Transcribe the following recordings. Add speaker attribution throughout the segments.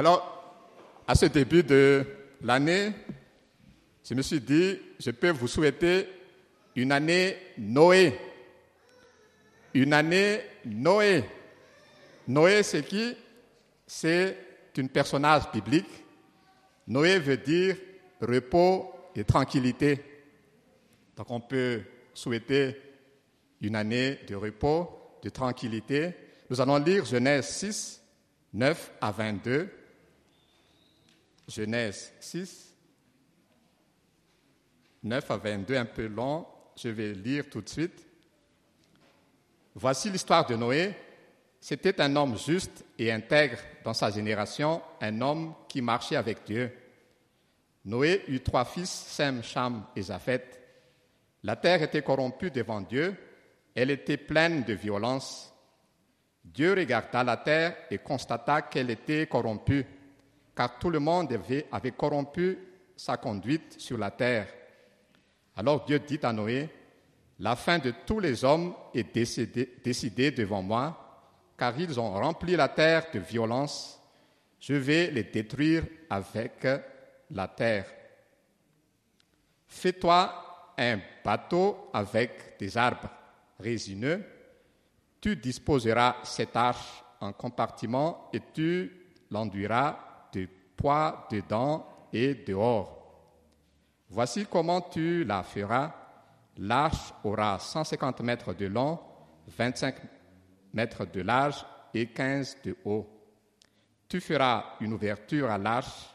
Speaker 1: Alors, à ce début de l'année, je me suis dit, je peux vous souhaiter une année Noé. Une année Noé. Noé, c'est qui? C'est un personnage biblique. Noé veut dire repos et tranquillité. Donc on peut souhaiter une année de repos, de tranquillité. Nous allons lire Genèse 6, 9 à 22. Genèse 6, 9 à 22, un peu long. Je vais lire tout de suite. Voici l'histoire de Noé. C'était un homme juste et intègre dans sa génération, un homme qui marchait avec Dieu. Noé eut trois fils, Sem, Cham et Japhet. La terre était corrompue devant Dieu, elle était pleine de violence. Dieu regarda la terre et constata qu'elle était corrompue, car tout le monde avait, corrompu sa conduite sur la terre. Alors Dieu dit à Noé, La fin de tous les hommes est décidée devant moi, car ils ont rempli la terre de violence. Je vais les détruire avec la terre. Fais-toi un bateau avec des arbres résineux. Tu disposeras cette arche en compartiment et tu l'enduiras poids dedans et dehors. Voici comment tu la feras. L'arche aura 150 mètres de long, 25 mètres de large et 15 de haut. Tu feras une ouverture à l'arche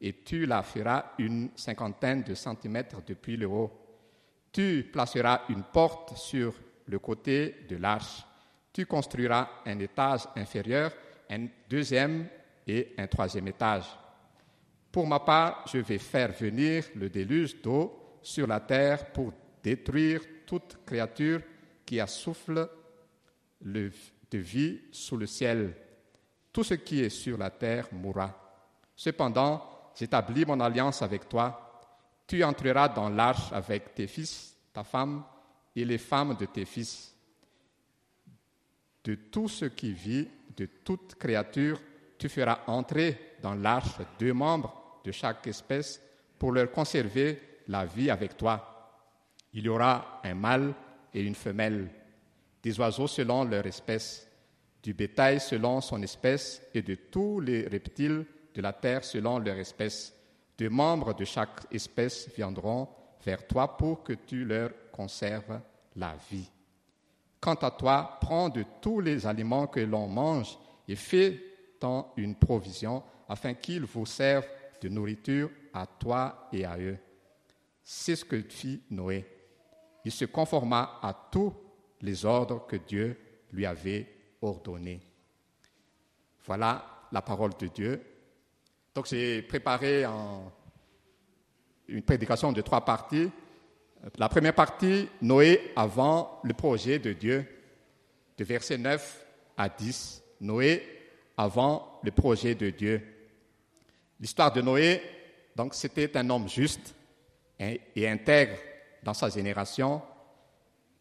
Speaker 1: et tu la feras une cinquantaine de centimètres depuis le haut. Tu placeras une porte sur le côté de l'arche. Tu construiras un étage inférieur, un deuxième et un troisième étage. Pour ma part, je vais faire venir le déluge d'eau sur la terre pour détruire toute créature qui a souffle de vie sous le ciel. Tout ce qui est sur la terre mourra. Cependant, j'établis mon alliance avec toi. Tu entreras dans l'arche avec tes fils, ta femme et les femmes de tes fils. De tout ce qui vit, de toute créature, tu feras entrer dans l'arche deux membres de chaque espèce pour leur conserver la vie avec toi. Il y aura un mâle et une femelle, des oiseaux selon leur espèce, du bétail selon son espèce et de tous les reptiles de la terre selon leur espèce. Deux membres de chaque espèce viendront vers toi pour que tu leur conserves la vie. Quant à toi, prends de tous les aliments que l'on mange et fais-en une provision afin qu'ils vous servent de nourriture à toi et à eux. C'est ce que fit Noé. Il se conforma à tous les ordres que Dieu lui avait ordonnés. Voilà la parole de Dieu. Donc j'ai préparé une prédication de trois parties. La première partie, Noé avant le projet de Dieu, de versets 9 à 10. Noé avant le projet de Dieu. L'histoire de Noé, donc c'était un homme juste et intègre dans sa génération,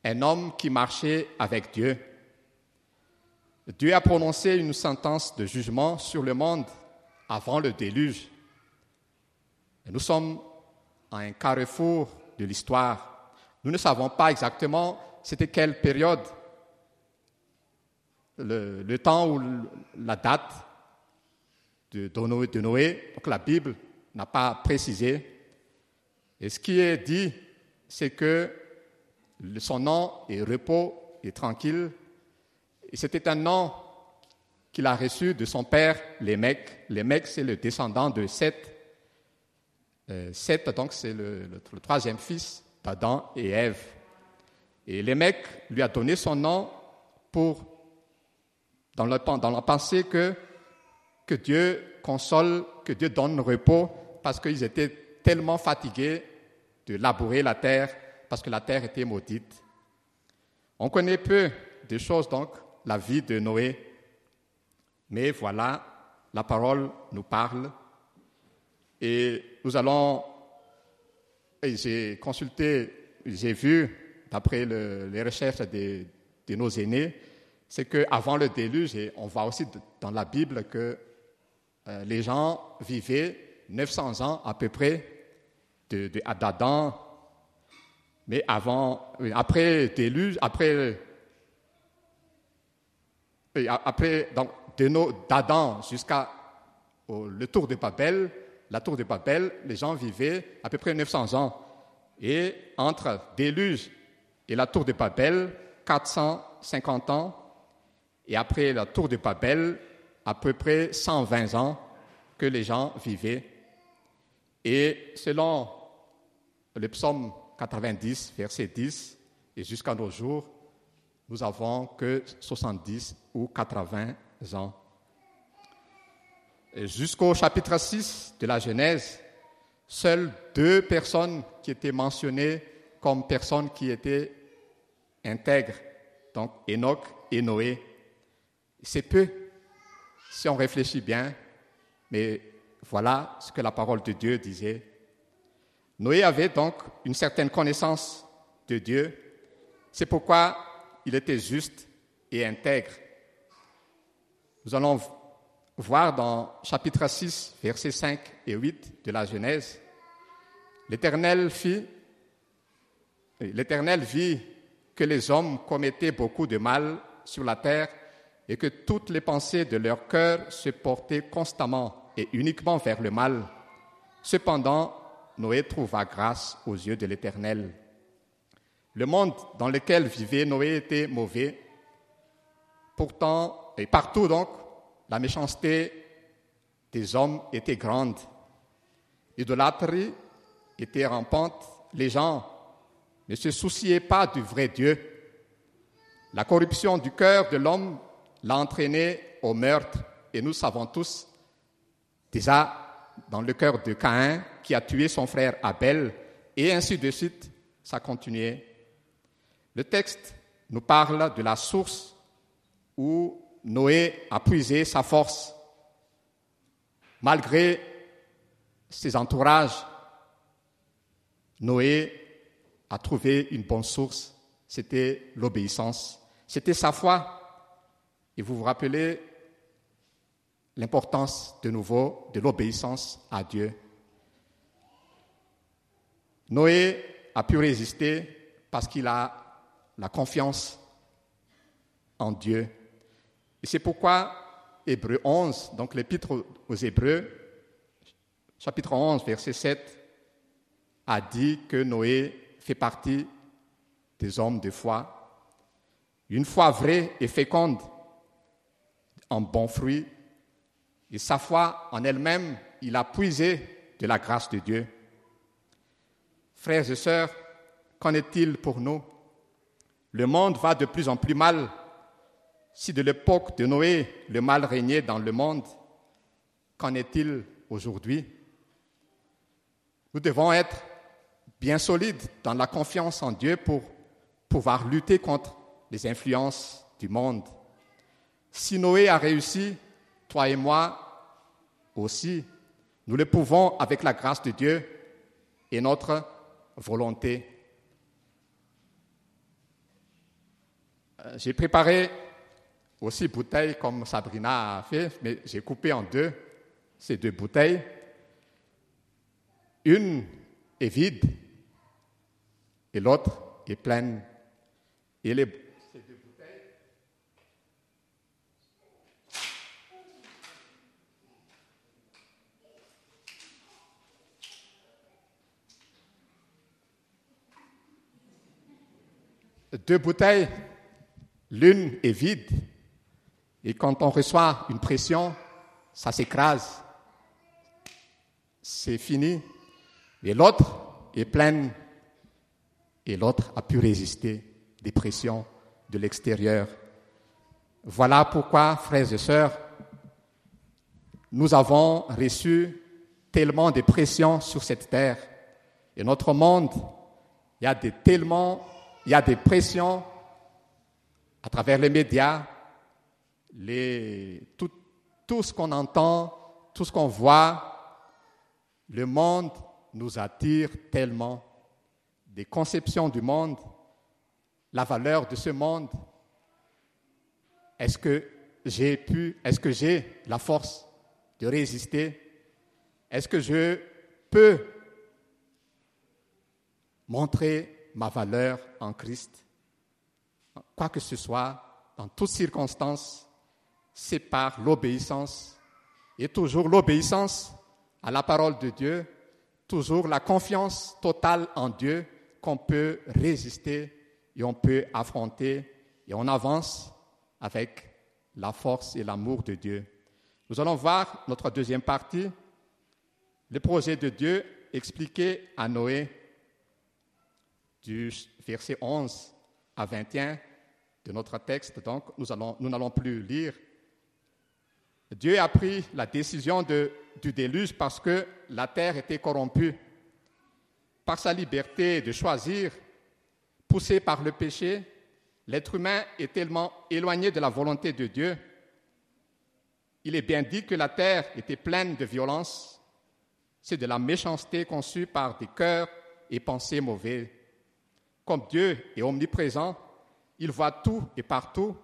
Speaker 1: un homme qui marchait avec Dieu. Dieu a prononcé une sentence de jugement sur le monde avant le déluge. nous sommes à un carrefour de l'histoire. Nous ne savons pas exactement c'était quelle période, le, temps ou la date de, Noé. Donc la Bible n'a pas précisé. Et ce qui est dit, c'est que son nom est repos et tranquille. Et c'était un nom qu'il a reçu de son père, les mecs. Les mecs, c'est le descendant de Seth. Euh, Seth, donc, c'est le, troisième fils d'Adam et Ève. Et les mecs lui a donné son nom pour, dans, le, dans la pensée que, que Dieu console, que Dieu donne repos, parce qu'ils étaient tellement fatigués de labourer la terre, parce que la terre était maudite. On connaît peu des choses, donc, la vie de Noé, mais voilà, la parole nous parle et nous allons, j'ai consulté, j'ai vu, d'après les recherches de, nos aînés, c'est qu'avant le déluge, et on voit aussi dans la Bible que euh, les gens vivaient 900 ans à peu près d'Adam, de, mais avant, après déluge, après, après jusqu'à tour de Babel, la tour de Babel, les gens vivaient à peu près 900 ans. Et entre déluge et la tour de Babel, 450 ans. Et après la tour de Babel, à peu près 120 ans que les gens vivaient. Et selon le psaume 90, verset 10, et jusqu'à nos jours, nous avons que 70 ou 80 ans. Jusqu'au chapitre 6 de la Genèse, seules deux personnes qui étaient mentionnées comme personnes qui étaient intègres, donc Enoch et Noé. C'est peu si on réfléchit bien, mais voilà ce que la parole de Dieu disait. Noé avait donc une certaine connaissance de Dieu. C'est pourquoi il était juste et intègre. Nous allons voir dans chapitre 6, versets 5 et 8 de la Genèse, l'Éternel fit, vit que les hommes commettaient beaucoup de mal sur la terre et que toutes les pensées de leur cœur se portaient constamment et uniquement vers le mal. Cependant, Noé trouva grâce aux yeux de l'Éternel. Le monde dans lequel vivait Noé était mauvais. Pourtant, et partout donc, la méchanceté des hommes était grande. L'idolâtrie était rampante. Les gens ne se souciaient pas du vrai Dieu. La corruption du cœur de l'homme l'a entraîné au meurtre. Et nous savons tous, déjà dans le cœur de Caïn, qui a tué son frère Abel, et ainsi de suite, ça continuait. Le texte nous parle de la source où Noé a puisé sa force. Malgré ses entourages, Noé a trouvé une bonne source. C'était l'obéissance. C'était sa foi. Et vous vous rappelez l'importance de nouveau de l'obéissance à Dieu. Noé a pu résister parce qu'il a la confiance en Dieu. Et c'est pourquoi Hébreu 11, donc l'épître aux Hébreux, chapitre 11, verset 7, a dit que Noé fait partie des hommes de foi. Une foi vraie et féconde, en bon fruit, et sa foi en elle-même, il a puisé de la grâce de Dieu. Frères et sœurs, qu'en est-il pour nous? Le monde va de plus en plus mal si de l'époque de Noé le mal régnait dans le monde, qu'en est-il aujourd'hui? Nous devons être bien solides dans la confiance en Dieu pour pouvoir lutter contre les influences du monde. Si Noé a réussi, toi et moi aussi, nous le pouvons avec la grâce de Dieu et notre volonté. Euh, j'ai préparé aussi bouteilles comme Sabrina a fait, mais j'ai coupé en deux ces deux bouteilles. Une est vide et l'autre est pleine. Et les, deux bouteilles, l'une est vide et quand on reçoit une pression, ça s'écrase. C'est fini. Et l'autre est pleine. Et l'autre a pu résister des pressions de l'extérieur. Voilà pourquoi, frères et sœurs, nous avons reçu tellement de pressions sur cette terre. Et notre monde, il y a des, tellement, il y a des pressions à travers les médias, tout, tout ce qu'on entend, tout ce qu'on voit, le monde nous attire tellement. Des conceptions du monde, la valeur de ce monde. Est-ce que j'ai pu, est-ce que j'ai la force de résister? Est-ce que je peux montrer ma valeur en Christ. Quoi que ce soit, dans toutes circonstances, c'est par l'obéissance. Et toujours l'obéissance à la parole de Dieu, toujours la confiance totale en Dieu qu'on peut résister et on peut affronter. Et on avance avec la force et l'amour de Dieu. Nous allons voir notre deuxième partie, le projet de Dieu expliqué à Noé du verset 11 à 21 de notre texte. Donc, nous n'allons plus lire Dieu a pris la décision du déluge parce que la terre était corrompue. Par sa liberté de choisir, poussé par le péché, l'être humain est tellement éloigné de la volonté de Dieu. Il est bien dit que la terre était pleine de violence. C'est de la méchanceté conçue par des cœurs et pensées mauvais. Comme Dieu est omniprésent, il voit tout et partout,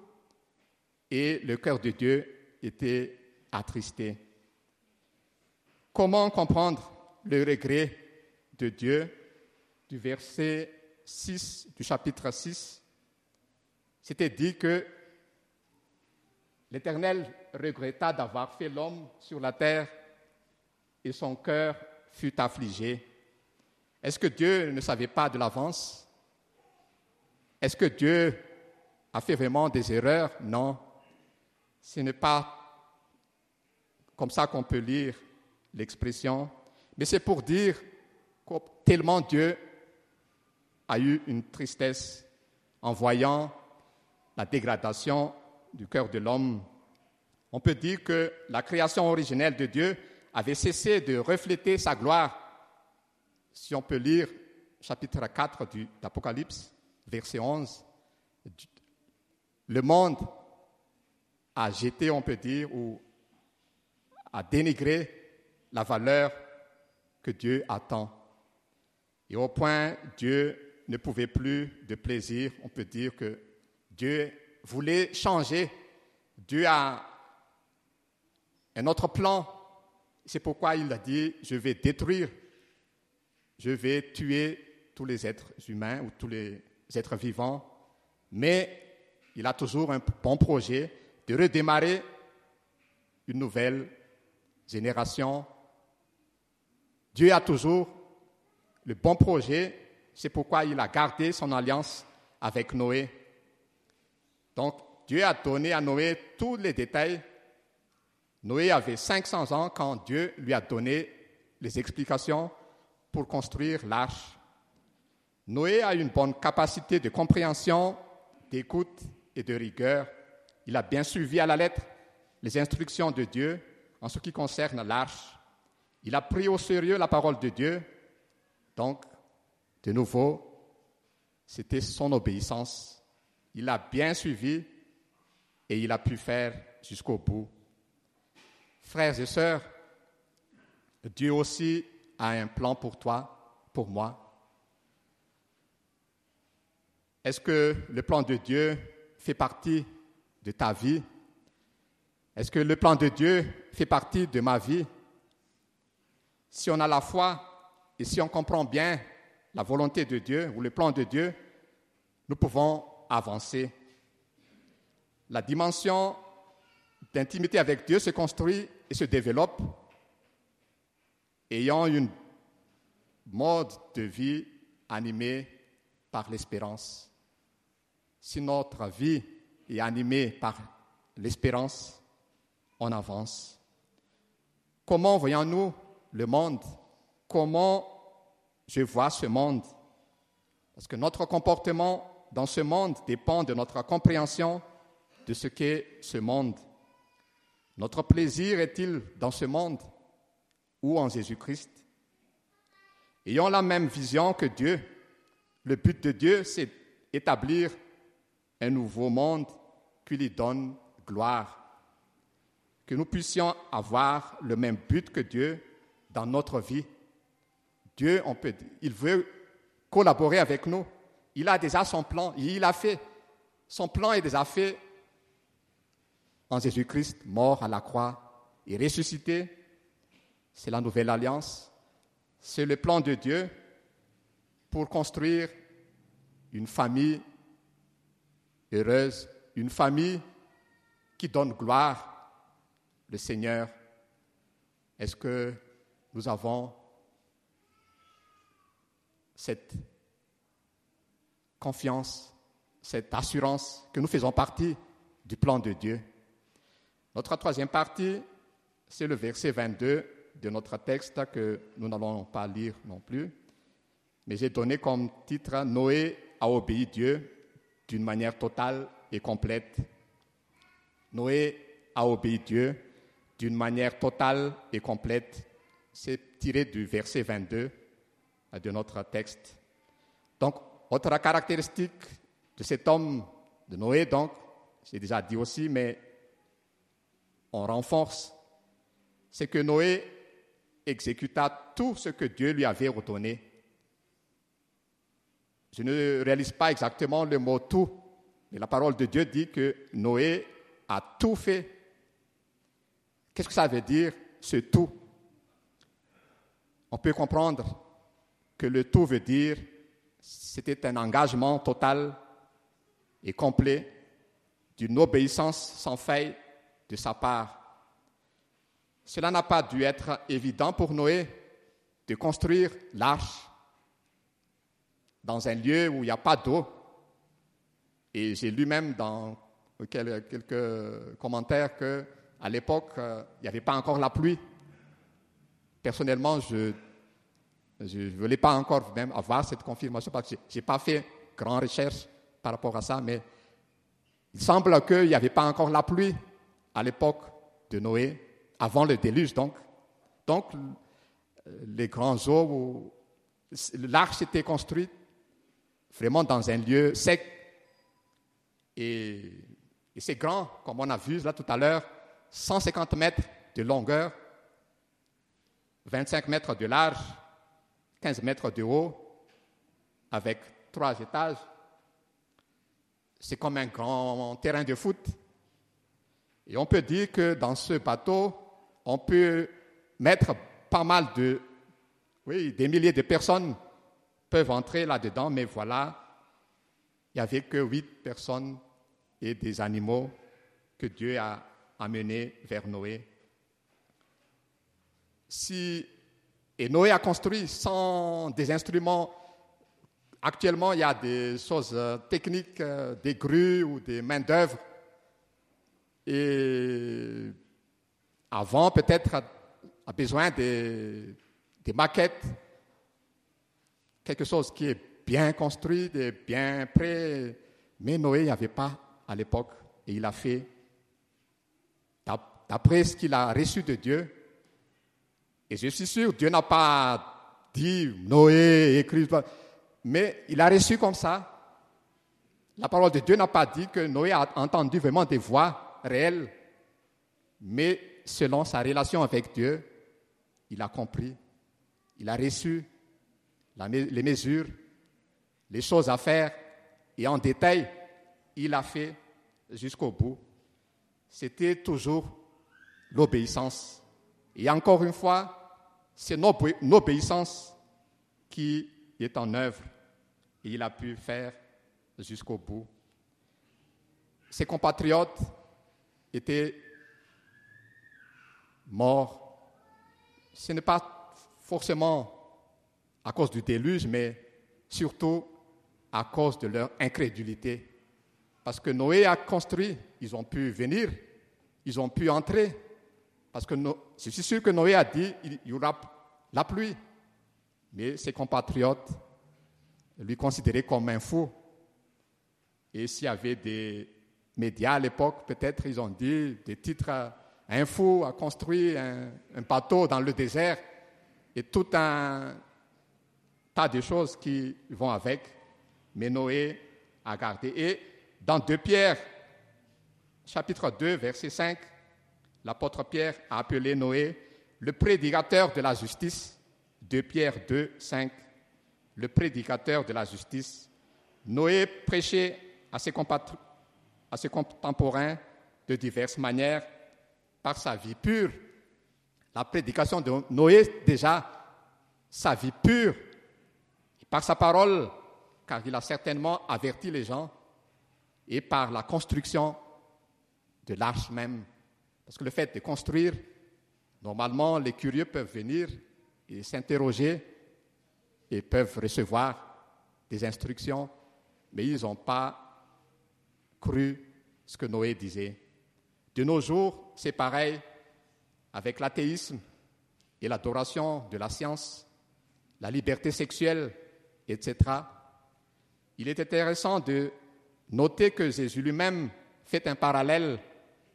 Speaker 1: et le cœur de Dieu était attristé. Comment comprendre le regret de Dieu du verset 6 du chapitre 6 C'était dit que l'Éternel regretta d'avoir fait l'homme sur la terre et son cœur fut affligé. Est-ce que Dieu ne savait pas de l'avance? Est-ce que Dieu a fait vraiment des erreurs? Non. Ce n'est pas comme ça qu'on peut lire l'expression, mais c'est pour dire que tellement Dieu a eu une tristesse en voyant la dégradation du cœur de l'homme. On peut dire que la création originelle de Dieu avait cessé de refléter sa gloire. Si on peut lire chapitre 4 d'Apocalypse, verset 11, le monde a jeté, on peut dire, ou à dénigrer la valeur que Dieu attend. Et au point, Dieu ne pouvait plus de plaisir. On peut dire que Dieu voulait changer. Dieu a un autre plan. C'est pourquoi il a dit, je vais détruire, je vais tuer tous les êtres humains ou tous les êtres vivants. Mais il a toujours un bon projet de redémarrer une nouvelle génération. Dieu a toujours le bon projet, c'est pourquoi il a gardé son alliance avec Noé. Donc, Dieu a donné à Noé tous les détails. Noé avait 500 ans quand Dieu lui a donné les explications pour construire l'arche. Noé a une bonne capacité de compréhension, d'écoute et de rigueur. Il a bien suivi à la lettre les instructions de Dieu en ce qui concerne l'arche. Il a pris au sérieux la parole de Dieu. Donc, de nouveau, c'était son obéissance. Il a bien suivi et il a pu faire jusqu'au bout. Frères et sœurs, Dieu aussi a un plan pour toi, pour moi. Est-ce que le plan de Dieu fait partie de ta vie? Est-ce que le plan de Dieu fait partie de ma vie? Si on a la foi et si on comprend bien la volonté de Dieu ou le plan de Dieu, nous pouvons avancer. La dimension d'intimité avec Dieu se construit et se développe ayant une mode de vie animée par l'espérance. Si notre vie est animée par l'espérance, on avance. Comment voyons-nous le monde? Comment je vois ce monde? Parce que notre comportement dans ce monde dépend de notre compréhension de ce qu'est ce monde. Notre plaisir est-il dans ce monde ou en Jésus-Christ? Ayant la même vision que Dieu, le but de Dieu, c'est d'établir un nouveau monde qui lui donne gloire que nous puissions avoir le même but que Dieu dans notre vie. Dieu, on peut, il veut collaborer avec nous. Il a déjà son plan, il a fait. Son plan est déjà fait en Jésus-Christ, mort à la croix. est ressuscité. C'est la nouvelle alliance. C'est le plan de Dieu pour construire une famille heureuse, une famille qui donne gloire, le Seigneur. Est-ce que nous avons cette confiance, cette assurance que nous faisons partie du plan de Dieu? Notre troisième partie, c'est le verset 22 de notre texte que nous n'allons pas lire non plus, mais j'ai donné comme titre Noé a obéi Dieu d'une manière totale et complète. Noé a obéi Dieu d'une manière totale et complète. C'est tiré du verset 22 de notre texte. Donc, autre caractéristique de cet homme de Noé, donc, j'ai déjà dit aussi, mais on renforce, c'est que Noé exécuta tout ce que Dieu lui avait ordonné. Je ne réalise pas exactement le mot tout, mais la parole de Dieu dit que Noé a tout fait. Qu'est-ce que ça veut dire, ce tout? On peut comprendre que le tout veut dire c'était un engagement total et complet d'une obéissance sans faille de sa part. Cela n'a pas dû être évident pour Noé de construire l'arche dans un lieu où il n'y a pas d'eau. Et j'ai lu même dans quelques commentaires que à l'époque, euh, il n'y avait pas encore la pluie. Personnellement, je ne voulais pas encore même avoir cette confirmation parce que je n'ai pas fait grande recherche par rapport à ça, mais il semble qu'il n'y avait pas encore la pluie à l'époque de Noé, avant le déluge donc. Donc, les grands eaux, l'arche était construite vraiment dans un lieu sec. Et, c'est grand, comme on a vu là tout à l'heure, 150 mètres de longueur, 25 mètres de large, 15 mètres de haut, avec trois étages. C'est comme un grand terrain de foot. Et on peut dire que dans ce bateau, on peut mettre pas mal de, oui, des milliers de personnes peuvent entrer là-dedans, mais voilà, il n'y avait que huit personnes et des animaux que Dieu a amenés vers Noé. Si et Noé a construit sans des instruments. Actuellement, il y a des choses euh, techniques, euh, des grues ou des main-d'œuvre. Et avant, peut-être, a besoin des, des maquettes, quelque chose qui est bien construit, et bien prêt. Mais Noé n'y avait pas à l'époque. Et il a fait, d'après ce qu'il a reçu de Dieu, et je suis sûr, Dieu n'a pas dit Noé écrit, mais il a reçu comme ça. La parole de Dieu n'a pas dit que Noé a entendu vraiment des voix réelles, mais selon sa relation avec Dieu, il a compris, il a reçu les mesures, les choses à faire, et en détail, il a fait jusqu'au bout. C'était toujours l'obéissance. Et encore une fois, c'est notre obéissance qui est en œuvre et il a pu faire jusqu'au bout. Ses compatriotes étaient morts. Ce n'est pas forcément à cause du déluge, mais surtout à cause de leur incrédulité. Parce que Noé a construit, ils ont pu venir, ils ont pu entrer, parce que je suis sûr que Noé a dit il y aura la pluie. Mais ses compatriotes lui considéraient comme un fou. Et s'il y avait des médias à l'époque, peut-être ils ont dit des titres un fou a construit un, un, bateau dans le désert et tout un tas de choses qui vont avec. Mais Noé a gardé. Et dans 2 Pierre, chapitre 2, verset 5, l'apôtre Pierre a appelé Noé le prédicateur de la justice, de Pierre 2, 5, le prédicateur de la justice. Noé prêchait à ses, à ses contemporains de diverses manières par sa vie pure La prédication de Noé, déjà, sa vie pure, par sa parole, car il a certainement averti les gens, et par la construction de l'arche même. Parce que le fait de construire, normalement, les curieux peuvent venir et s'interroger et peuvent recevoir des instructions, mais ils n'ont pas cru ce que Noé disait. De nos jours, c'est pareil avec l'athéisme et l'adoration de la science, la liberté sexuelle, etc. Il est intéressant de noter que Jésus lui-même fait un parallèle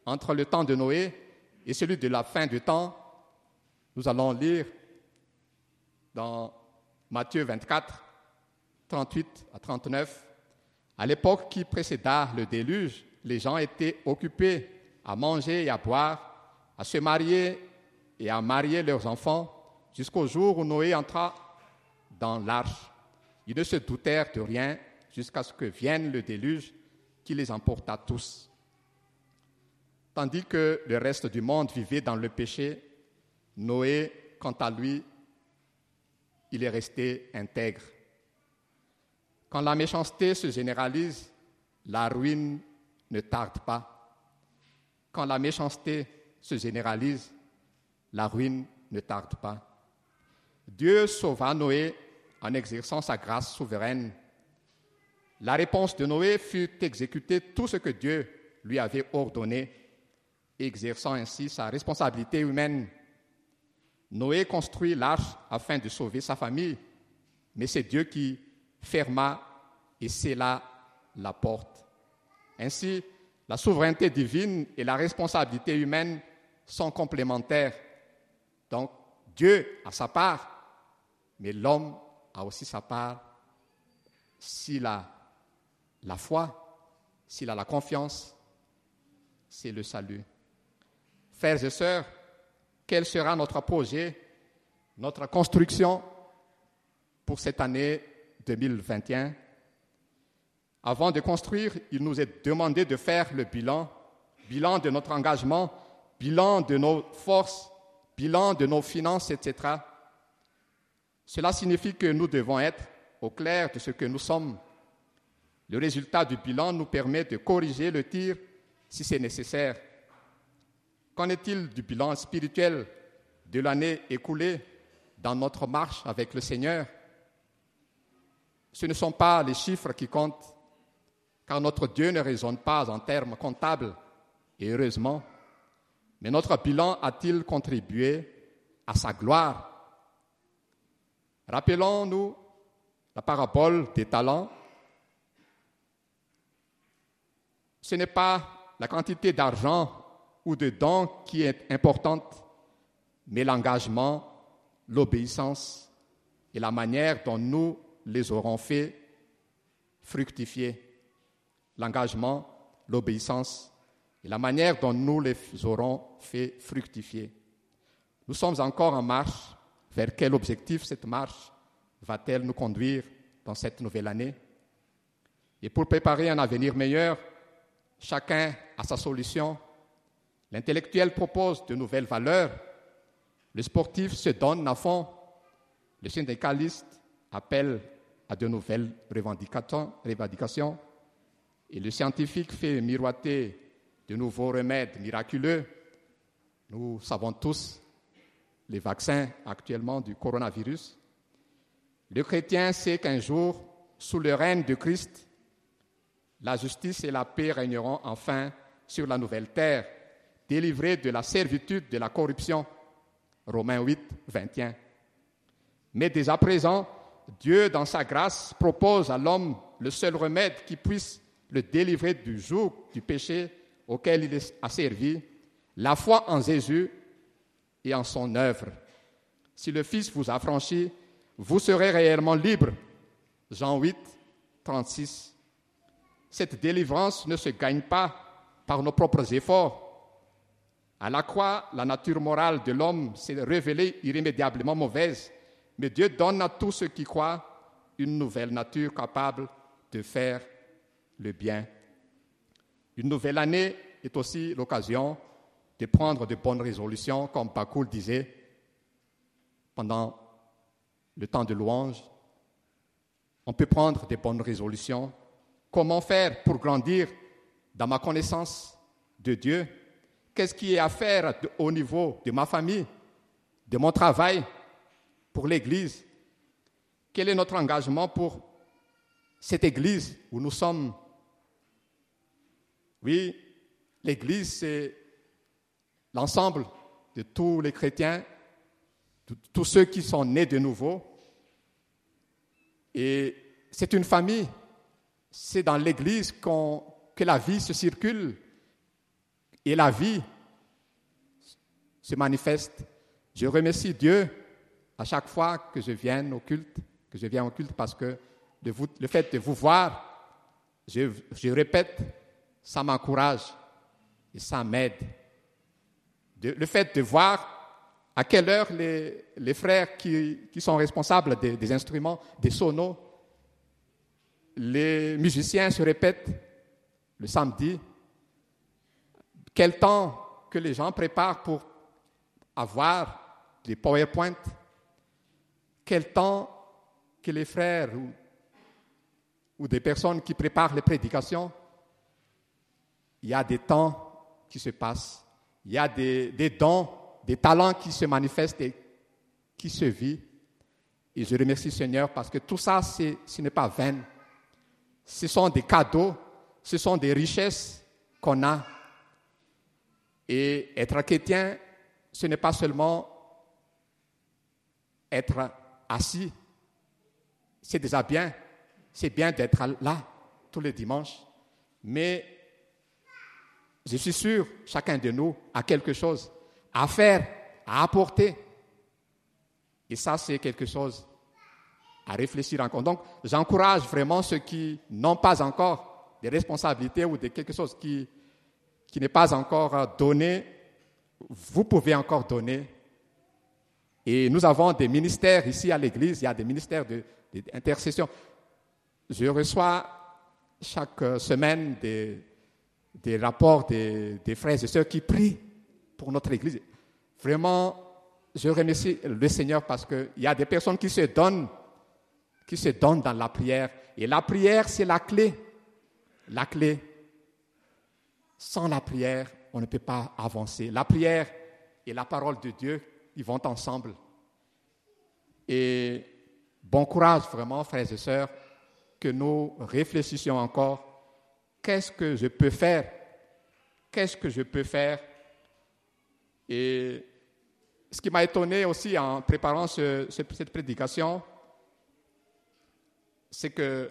Speaker 1: entre le temps de Noé et celui de la fin du temps. Nous allons lire dans Matthieu 24, 38 à 39. À l'époque qui précéda le déluge, les gens étaient occupés à manger et à boire, à se marier et à marier leurs enfants, jusqu'au jour où Noé entra dans l'arche. Ils ne se doutèrent de rien jusqu'à ce que vienne le déluge qui les emporta tous. Tandis que le reste du monde vivait dans le péché, Noé, quant à lui, il est resté intègre. Quand la méchanceté se généralise, la ruine ne tarde pas. Quand la méchanceté se généralise, la ruine ne tarde pas. Dieu sauva Noé en exerçant sa grâce souveraine. La réponse de Noé fut d'exécuter tout ce que Dieu lui avait ordonné, exerçant ainsi sa responsabilité humaine. Noé construit l'arche afin de sauver sa famille, mais c'est Dieu qui ferma et scella la porte. Ainsi, la souveraineté divine et la responsabilité humaine sont complémentaires. Donc, Dieu a sa part, mais l'homme a aussi sa part s'il a la foi, s'il a la confiance, c'est le salut. Frères et sœurs, quel sera notre projet, notre construction pour cette année 2021. Avant de construire, il nous est demandé de faire le bilan, bilan de notre engagement, bilan de nos forces, bilan de nos finances, etc. Cela signifie que nous devons être au clair de ce que nous sommes. Le résultat du bilan nous permet de corriger le tir si c'est nécessaire. Qu'en est-il du bilan spirituel de l'année écoulée dans notre marche avec le Seigneur? Ce ne sont pas les chiffres qui comptent, car notre Dieu ne raisonne pas en termes comptables, et heureusement. Mais notre bilan a-t-il contribué à sa gloire? Rappelons-nous la parabole des talents. Ce n'est pas la quantité d'argent ou de dons qui est importante, mais l'engagement, l'obéissance et la manière dont nous les auront fait fructifier. L'engagement, l'obéissance et la manière dont nous les aurons fait fructifier. Nous sommes encore en marche. Vers quel objectif cette marche va-t-elle nous conduire dans cette nouvelle année? Et pour préparer un avenir meilleur, chacun a sa solution. L'intellectuel propose de nouvelles valeurs. Le sportif se donne à fond. Le syndicaliste appelle à de nouvelles revendications, et le scientifique fait miroiter de nouveaux remèdes miraculeux. Nous savons tous les vaccins actuellement du coronavirus. Le chrétien sait qu'un jour, sous le règne de Christ, la justice et la paix régneront enfin sur la nouvelle terre, délivrée de la servitude de la corruption. Romains 8, 21. Mais dès à présent, Dieu, dans sa grâce, propose à l'homme le seul remède qui puisse le délivrer du joug du péché auquel il a servi, la foi en Jésus et en son œuvre. Si le Fils vous a franchi, vous serez réellement libre. Jean 8, 36. Cette délivrance ne se gagne pas par nos propres efforts. À la croix, la nature morale de l'homme s'est révélée irrémédiablement mauvaise mais Dieu donne à tous ceux qui croient une nouvelle nature capable de faire le bien. Une nouvelle année est aussi l'occasion de prendre de bonnes résolutions, comme Pacoul disait pendant le temps de louange. On peut prendre de bonnes résolutions. Comment faire pour grandir dans ma connaissance de Dieu? Qu'est-ce qui est à faire au niveau de ma famille, de mon travail, pour l'Église? Quel est notre engagement pour cette Église où nous sommes? Oui, l'Église, c'est l'ensemble de tous les chrétiens, de tous ceux qui sont nés de nouveau. Et c'est une famille. C'est dans l'Église que la vie se circule et la vie se manifeste. Je remercie Dieu à chaque fois que je viens au culte, que je viens au culte parce que le fait de vous voir, je, je répète, ça m'encourage et ça m'aide. Le fait de voir à quelle heure les, frères qui, sont responsables des, instruments, des sonos, les musiciens se répètent le samedi, quel temps que les gens préparent pour avoir des PowerPoint, quel temps que les frères ou des personnes qui préparent les prédications, il y a des temps qui se passent, il y a des, dons, des talents qui se manifestent et qui se vivent. Et je remercie Seigneur parce que tout ça, ce n'est pas vain. Ce sont des cadeaux, ce sont des richesses qu'on a et être chrétien, ce n'est pas seulement être assis. C'est déjà bien. C'est bien d'être là tous les dimanches. Mais je suis sûr, chacun de nous a quelque chose à faire, à apporter. Et ça, c'est quelque chose à réfléchir encore. Donc, j'encourage vraiment ceux qui n'ont pas encore des responsabilités ou de quelque chose qui qui n'est pas encore donné, vous pouvez encore donner. Et nous avons des ministères ici à l'Église, il y a des ministères d'intercession. Je reçois chaque semaine des, des rapports des, des, frères et sœurs qui prient pour notre Église. Vraiment, je remercie le Seigneur parce qu'il y a des personnes qui se donnent, qui se donnent dans la prière. Et la prière, c'est la clé. La clé. Sans la prière, on ne peut pas avancer. La prière et la parole de Dieu, ils vont ensemble. Et bon courage vraiment, frères et sœurs, que nous réfléchissions encore. Qu'est-ce que je peux faire? Qu'est-ce que je peux faire? Et ce qui m'a étonné aussi en préparant cette prédication, c'est que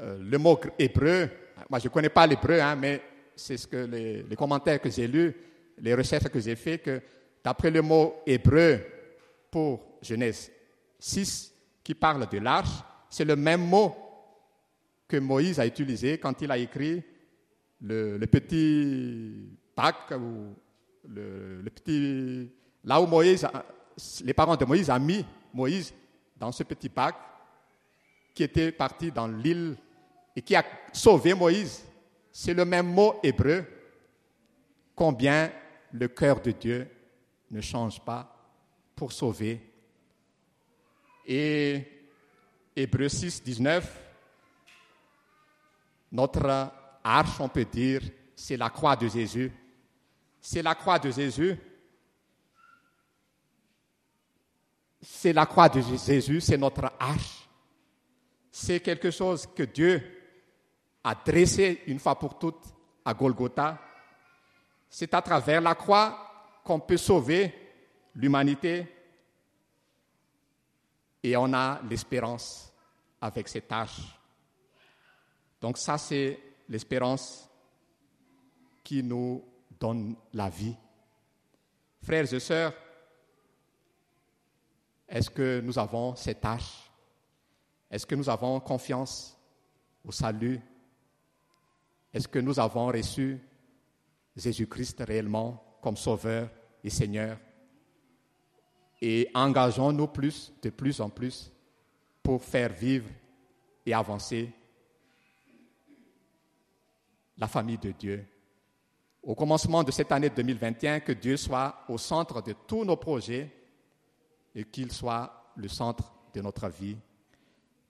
Speaker 1: euh, le mot hébreu, moi je ne connais pas l'hébreu, hein, mais c'est ce que les, commentaires que j'ai lus, les recherches que j'ai faites, que d'après le mot hébreu pour Genèse 6, qui parle de l'arche, c'est le même mot que Moïse a utilisé quand il a écrit le, petit bac, ou le, petit, là où Moïse, les parents de Moïse ont mis Moïse dans ce petit bac qui était parti dans l'île et qui a sauvé Moïse c'est le même mot hébreu. Combien le cœur de Dieu ne change pas pour sauver. Et Hébreu 6, 19, notre arche, on peut dire, c'est la croix de Jésus. C'est la croix de Jésus. C'est la croix de Jésus, c'est notre arche. C'est quelque chose que Dieu a dressé une fois pour toutes à Golgotha. C'est à travers la croix qu'on peut sauver l'humanité et on a l'espérance avec cette tâche. Donc ça, c'est l'espérance qui nous donne la vie. Frères et sœurs, est-ce que nous avons cette tâche Est-ce que nous avons confiance au salut? Est-ce que nous avons reçu Jésus-Christ réellement comme Sauveur et Seigneur? Et engageons-nous plus, de plus en plus, pour faire vivre et avancer la famille de Dieu au commencement de cette année 2021, que Dieu soit au centre de tous nos projets et qu'il soit le centre de notre vie.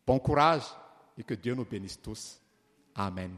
Speaker 1: Bon courage et que Dieu nous bénisse tous. Amen.